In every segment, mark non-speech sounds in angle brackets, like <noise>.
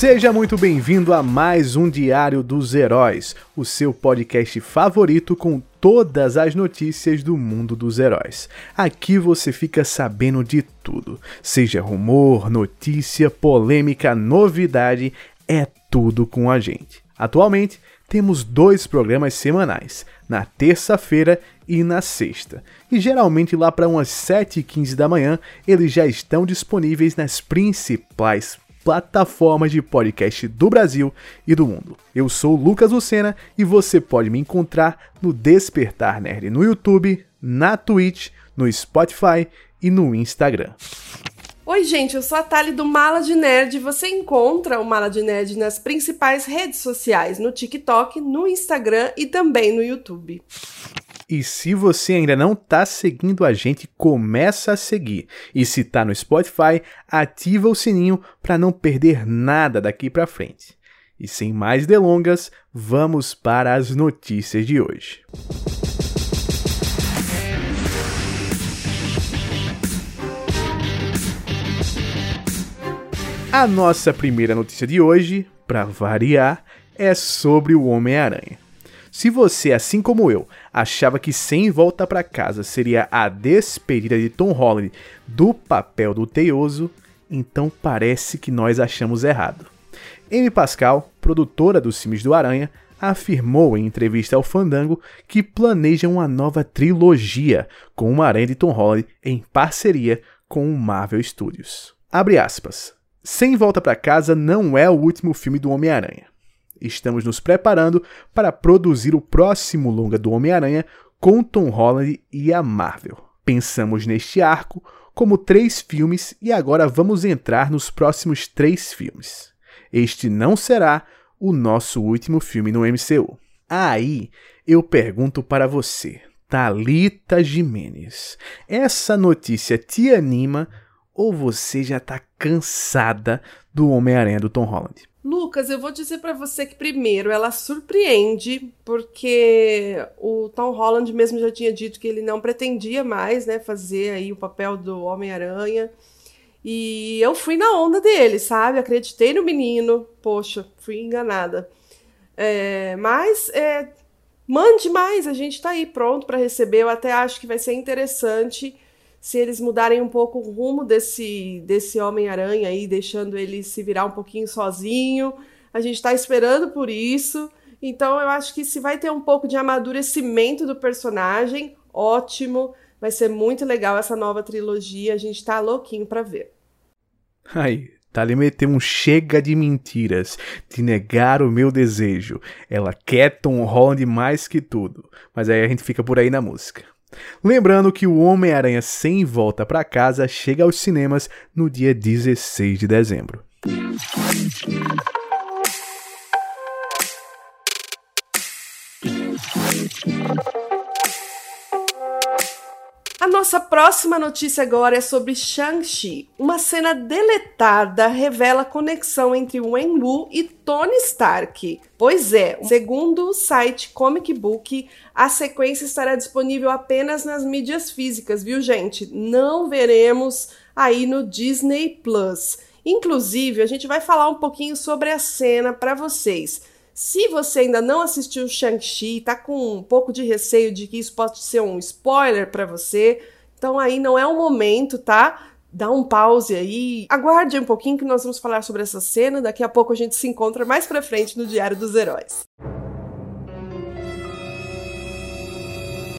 Seja muito bem-vindo a mais um Diário dos Heróis, o seu podcast favorito com todas as notícias do mundo dos heróis. Aqui você fica sabendo de tudo, seja rumor, notícia, polêmica, novidade, é tudo com a gente. Atualmente, temos dois programas semanais, na terça-feira e na sexta. E geralmente lá para umas 7h15 da manhã, eles já estão disponíveis nas principais plataformas de podcast do Brasil e do mundo. Eu sou Lucas Lucena e você pode me encontrar no Despertar Nerd no YouTube, na Twitch, no Spotify e no Instagram. Oi, gente, eu sou a Thali do Mala de Nerd. Você encontra o Mala de Nerd nas principais redes sociais, no TikTok, no Instagram e também no YouTube. E se você ainda não está seguindo a gente, começa a seguir. E se está no Spotify, ativa o sininho para não perder nada daqui para frente. E sem mais delongas, vamos para as notícias de hoje. A nossa primeira notícia de hoje, para variar, é sobre o Homem-Aranha. Se você, assim como eu, achava que Sem Volta para Casa seria a despedida de Tom Holland do papel do Teioso, então parece que nós achamos errado. Amy Pascal, produtora dos filmes do Aranha, afirmou em entrevista ao Fandango que planeja uma nova trilogia com o Aranha de Tom Holland em parceria com o Marvel Studios. Abre aspas. Sem Volta para Casa não é o último filme do Homem-Aranha. Estamos nos preparando para produzir o próximo longa do Homem-Aranha com Tom Holland e a Marvel. Pensamos neste arco como três filmes e agora vamos entrar nos próximos três filmes. Este não será o nosso último filme no MCU. Aí eu pergunto para você, Talita Jimenez, essa notícia te anima ou você já está cansada do Homem-Aranha do Tom Holland? Lucas, eu vou dizer para você que primeiro ela surpreende porque o Tom Holland mesmo já tinha dito que ele não pretendia mais, né, fazer aí o papel do Homem-Aranha. E eu fui na onda dele, sabe? Acreditei no menino. Poxa, fui enganada. É, mas é, mande mais, a gente tá aí pronto para receber. Eu até acho que vai ser interessante se eles mudarem um pouco o rumo desse, desse Homem-Aranha aí, deixando ele se virar um pouquinho sozinho. A gente está esperando por isso. Então eu acho que se vai ter um pouco de amadurecimento do personagem, ótimo. Vai ser muito legal essa nova trilogia. A gente tá louquinho para ver. Aí, Tali meteu um chega de mentiras, de negar o meu desejo. Ela quer Tom Holland mais que tudo. Mas aí a gente fica por aí na música. Lembrando que o Homem-Aranha Sem Volta para Casa chega aos cinemas no dia 16 de dezembro. Nossa próxima notícia agora é sobre Shang-Chi. Uma cena deletada revela a conexão entre Wenwu e Tony Stark. Pois é, segundo o site Comic Book, a sequência estará disponível apenas nas mídias físicas, viu, gente? Não veremos aí no Disney Plus. Inclusive, a gente vai falar um pouquinho sobre a cena para vocês. Se você ainda não assistiu Shang-Chi, tá com um pouco de receio de que isso pode ser um spoiler para você, então aí não é o momento, tá? Dá um pause aí, aguarde um pouquinho que nós vamos falar sobre essa cena, daqui a pouco a gente se encontra mais pra frente no Diário dos Heróis.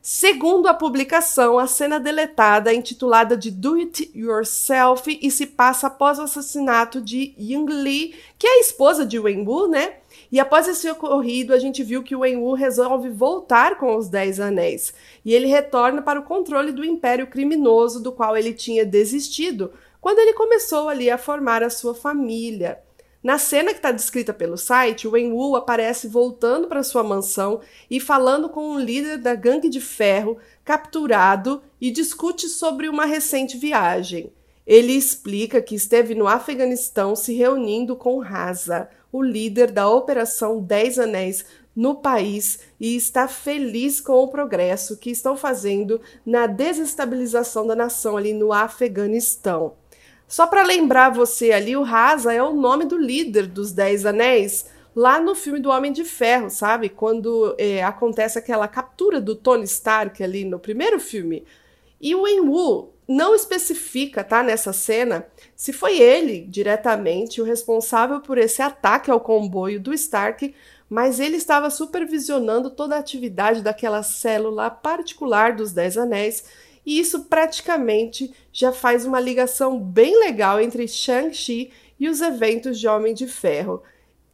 Segundo a publicação, a cena deletada é intitulada de Do It Yourself e se passa após o assassinato de Young Lee, que é a esposa de Wenwu, né? E após esse ocorrido, a gente viu que o Wenwu resolve voltar com os Dez Anéis. E ele retorna para o controle do império criminoso do qual ele tinha desistido quando ele começou ali a formar a sua família. Na cena que está descrita pelo site, o Wenwu aparece voltando para sua mansão e falando com um líder da gangue de ferro capturado e discute sobre uma recente viagem. Ele explica que esteve no Afeganistão se reunindo com Raza, o líder da Operação Dez Anéis no país e está feliz com o progresso que estão fazendo na desestabilização da nação ali no Afeganistão. Só para lembrar você ali, o Rasa é o nome do líder dos Dez Anéis lá no filme do Homem de Ferro, sabe? Quando é, acontece aquela captura do Tony Stark ali no primeiro filme. E o Wenwu não especifica, tá, nessa cena, se foi ele diretamente o responsável por esse ataque ao comboio do Stark, mas ele estava supervisionando toda a atividade daquela célula particular dos Dez Anéis, e isso praticamente já faz uma ligação bem legal entre Shang-Chi e os eventos de Homem de Ferro.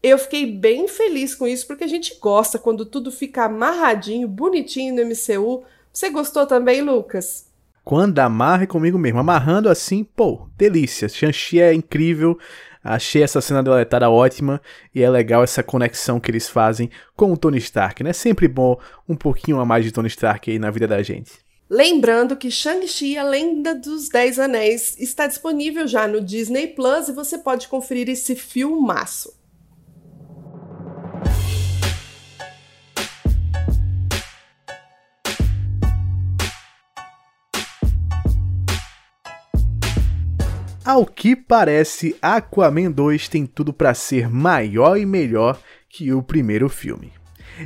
Eu fiquei bem feliz com isso, porque a gente gosta quando tudo fica amarradinho, bonitinho no MCU. Você gostou também, Lucas? Quando amarra é comigo mesmo. Amarrando assim, pô, delícia. Shang-Chi é incrível. Achei essa cena deletada ótima e é legal essa conexão que eles fazem com o Tony Stark, né? Sempre bom um pouquinho a mais de Tony Stark aí na vida da gente. Lembrando que Shang-Chi, a Lenda dos Dez Anéis, está disponível já no Disney Plus e você pode conferir esse filmaço. Ao que parece, Aquaman 2 tem tudo para ser maior e melhor que o primeiro filme.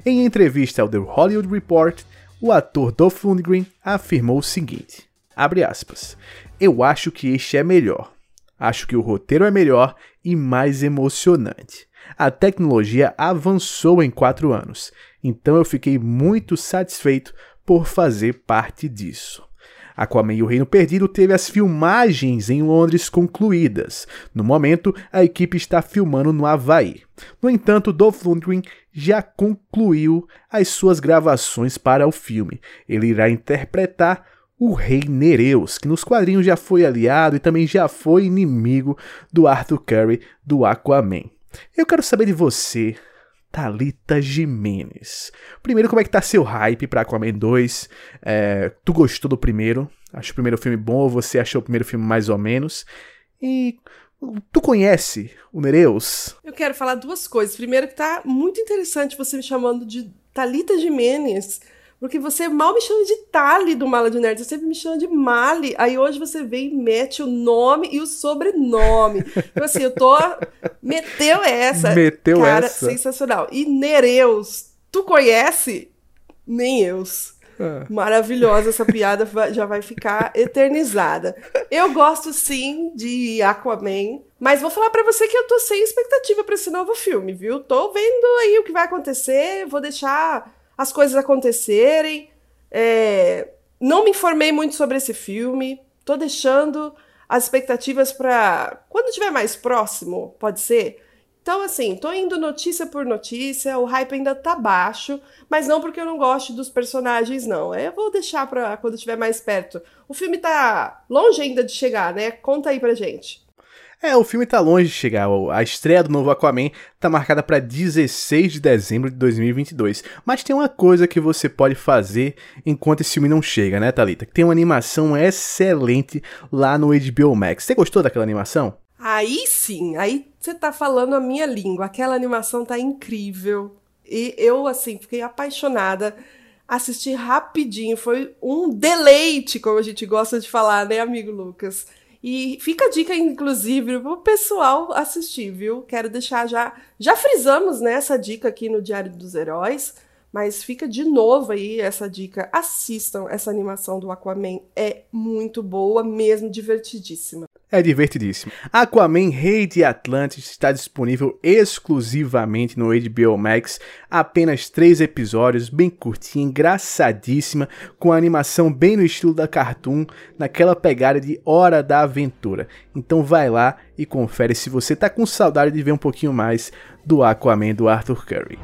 Em entrevista ao The Hollywood Report, o ator Dolph Lundgren afirmou o seguinte: aspas, Eu acho que este é melhor. Acho que o roteiro é melhor e mais emocionante. A tecnologia avançou em quatro anos, então eu fiquei muito satisfeito por fazer parte disso. Aquaman e o Reino Perdido teve as filmagens em Londres concluídas. No momento, a equipe está filmando no Havaí. No entanto, Dolph Lundgren já concluiu as suas gravações para o filme. Ele irá interpretar o rei Nereus, que nos quadrinhos já foi aliado e também já foi inimigo do Arthur Curry do Aquaman. Eu quero saber de você, Talita Jimenez. Primeiro, como é que tá seu hype para Aquaman 2? É, tu gostou do primeiro? Acho o primeiro filme bom ou você achou o primeiro filme mais ou menos? E tu conhece o Nereus? Eu quero falar duas coisas. Primeiro que tá muito interessante você me chamando de Talita Jimenez porque você mal me chama de Tali do Mala de Nerd, você sempre me chama de Mali. Aí hoje você vem e mete o nome e o sobrenome. Então, assim, eu tô. Meteu essa. Meteu cara, essa. sensacional. E Nereus, tu conhece? Nem eu. Ah. Maravilhosa essa piada, já vai ficar eternizada. Eu gosto sim de Aquaman, mas vou falar para você que eu tô sem expectativa para esse novo filme, viu? Tô vendo aí o que vai acontecer, vou deixar as coisas acontecerem. É, não me informei muito sobre esse filme. Tô deixando as expectativas para quando estiver mais próximo, pode ser. Então, assim, tô indo notícia por notícia, o hype ainda tá baixo, mas não porque eu não gosto dos personagens, não. Eu vou deixar pra quando estiver mais perto. O filme tá longe ainda de chegar, né? Conta aí pra gente. É, o filme tá longe de chegar. A estreia do novo Aquaman tá marcada para 16 de dezembro de 2022. Mas tem uma coisa que você pode fazer enquanto esse filme não chega, né, Talita? Tem uma animação excelente lá no HBO Max. Você gostou daquela animação? Aí sim, aí você tá falando a minha língua. Aquela animação tá incrível. E eu, assim, fiquei apaixonada. Assisti rapidinho, foi um deleite, como a gente gosta de falar, né, amigo Lucas? E fica a dica, inclusive, para o pessoal assistir, viu? Quero deixar já. Já frisamos né, essa dica aqui no Diário dos Heróis, mas fica de novo aí essa dica. Assistam essa animação do Aquaman. É muito boa, mesmo divertidíssima é divertidíssimo. Aquaman Rei de Atlantis está disponível exclusivamente no HBO Max, apenas três episódios, bem curtinha, engraçadíssima, com a animação bem no estilo da cartoon, naquela pegada de Hora da Aventura. Então vai lá e confere se você tá com saudade de ver um pouquinho mais do Aquaman do Arthur Curry.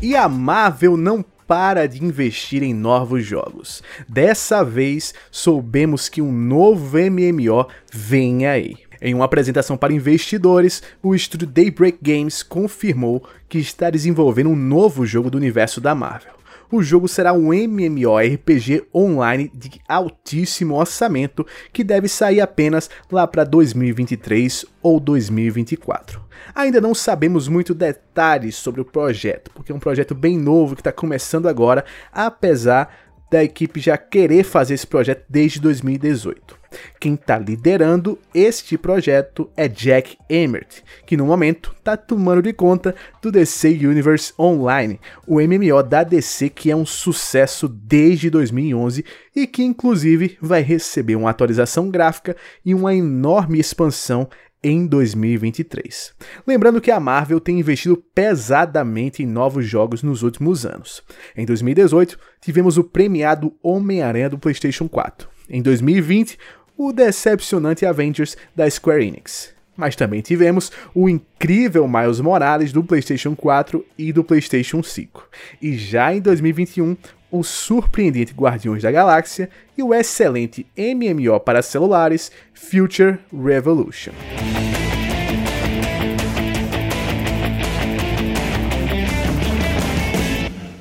E a Marvel não para de investir em novos jogos. Dessa vez, soubemos que um novo MMO vem aí. Em uma apresentação para investidores, o estúdio Daybreak Games confirmou que está desenvolvendo um novo jogo do universo da Marvel. O jogo será um MMORPG online de altíssimo orçamento que deve sair apenas lá para 2023 ou 2024. Ainda não sabemos muito detalhes sobre o projeto, porque é um projeto bem novo que está começando agora, apesar da equipe já querer fazer esse projeto desde 2018. Quem está liderando este projeto é Jack Emmert, que no momento está tomando de conta do DC Universe Online, o MMO da DC que é um sucesso desde 2011 e que inclusive vai receber uma atualização gráfica e uma enorme expansão em 2023. Lembrando que a Marvel tem investido pesadamente em novos jogos nos últimos anos. Em 2018, tivemos o premiado Homem-Aranha do PlayStation 4. Em 2020, o decepcionante Avengers da Square Enix. Mas também tivemos o incrível Miles Morales do PlayStation 4 e do PlayStation 5. E já em 2021, o surpreendente Guardiões da Galáxia e o excelente MMO para celulares Future Revolution.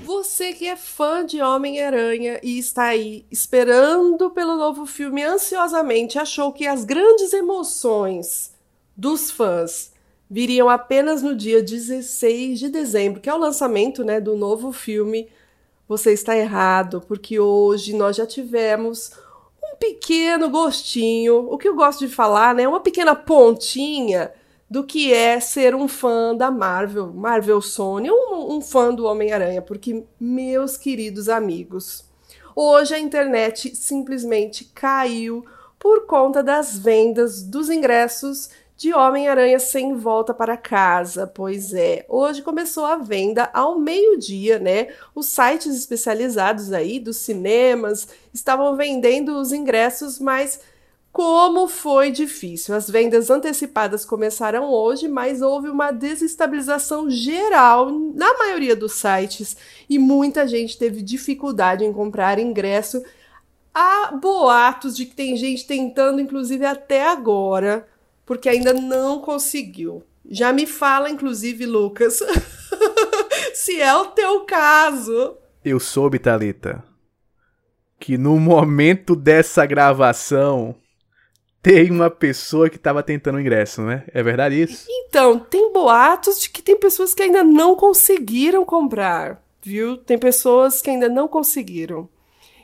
Você que é fã de Homem-Aranha e está aí esperando pelo novo filme ansiosamente, achou que as grandes emoções dos fãs viriam apenas no dia 16 de dezembro, que é o lançamento né, do novo filme você está errado, porque hoje nós já tivemos um pequeno gostinho, o que eu gosto de falar, né? Uma pequena pontinha do que é ser um fã da Marvel, Marvel Sony, um, um fã do Homem-Aranha, porque, meus queridos amigos, hoje a internet simplesmente caiu por conta das vendas dos ingressos de Homem-Aranha sem volta para casa. Pois é, hoje começou a venda ao meio-dia, né? Os sites especializados aí dos cinemas estavam vendendo os ingressos, mas como foi difícil. As vendas antecipadas começaram hoje, mas houve uma desestabilização geral na maioria dos sites e muita gente teve dificuldade em comprar ingresso. Há boatos de que tem gente tentando, inclusive até agora, porque ainda não conseguiu. Já me fala, inclusive, Lucas, <laughs> se é o teu caso. Eu soube, Talita, que no momento dessa gravação tem uma pessoa que estava tentando o ingresso, né? É verdade isso? Então, tem boatos de que tem pessoas que ainda não conseguiram comprar, viu? Tem pessoas que ainda não conseguiram.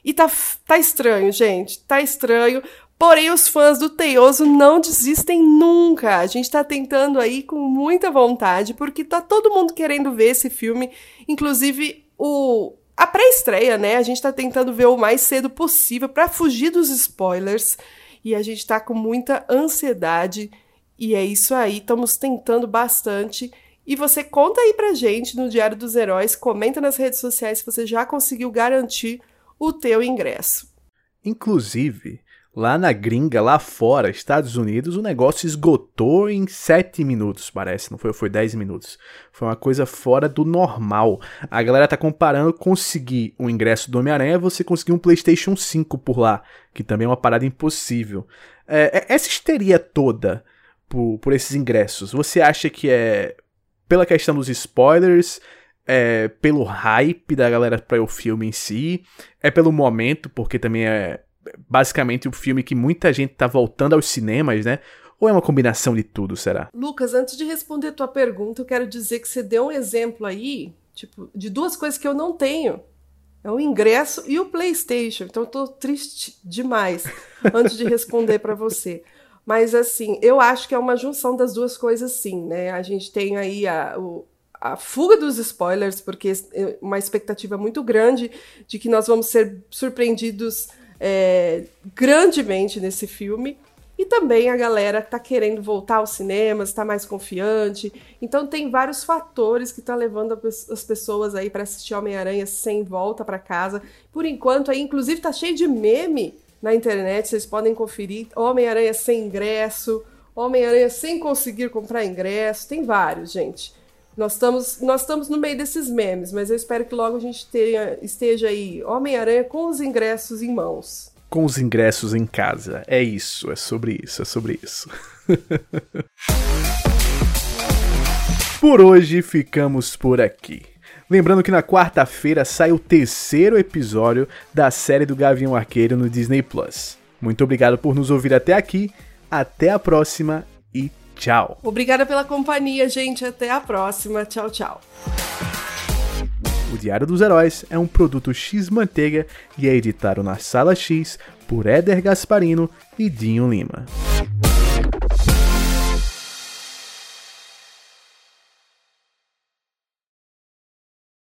E tá, tá estranho, gente. Tá estranho. Porém, os fãs do Teioso não desistem nunca. A gente tá tentando aí com muita vontade, porque tá todo mundo querendo ver esse filme. Inclusive, o a pré-estreia, né? A gente tá tentando ver o mais cedo possível para fugir dos spoilers. E a gente tá com muita ansiedade. E é isso aí, estamos tentando bastante. E você conta aí pra gente no Diário dos Heróis, comenta nas redes sociais se você já conseguiu garantir o teu ingresso. Inclusive, Lá na gringa, lá fora, Estados Unidos, o negócio esgotou em 7 minutos, parece, não foi? Foi 10 minutos. Foi uma coisa fora do normal. A galera tá comparando conseguir o um ingresso do Homem-Aranha você conseguir um PlayStation 5 por lá, que também é uma parada impossível. É, é, essa histeria toda por, por esses ingressos, você acha que é pela questão dos spoilers? É pelo hype da galera para o filme em si? É pelo momento, porque também é basicamente o filme que muita gente tá voltando aos cinemas, né? Ou é uma combinação de tudo, será? Lucas, antes de responder tua pergunta, eu quero dizer que você deu um exemplo aí, tipo, de duas coisas que eu não tenho. É o ingresso e o PlayStation. Então eu tô triste demais <laughs> antes de responder para você. Mas assim, eu acho que é uma junção das duas coisas, sim, né? A gente tem aí a, o, a fuga dos spoilers, porque é uma expectativa muito grande de que nós vamos ser surpreendidos é, grandemente nesse filme. E também a galera tá querendo voltar aos cinemas, está mais confiante. Então tem vários fatores que tá levando as pessoas aí para assistir Homem-Aranha sem volta para casa. Por enquanto aí, inclusive tá cheio de meme na internet, vocês podem conferir. Homem-Aranha sem ingresso, Homem-Aranha sem conseguir comprar ingresso, tem vários, gente. Nós estamos, nós estamos no meio desses memes, mas eu espero que logo a gente tenha, esteja aí Homem-Aranha com os ingressos em mãos. Com os ingressos em casa. É isso, é sobre isso, é sobre isso. <laughs> por hoje ficamos por aqui. Lembrando que na quarta-feira sai o terceiro episódio da série do Gavião Arqueiro no Disney Plus. Muito obrigado por nos ouvir até aqui. Até a próxima e tchau. Obrigada pela companhia, gente. Até a próxima. Tchau, tchau. O Diário dos Heróis é um produto X Manteiga e é editado na Sala X por Éder Gasparino e Dinho Lima.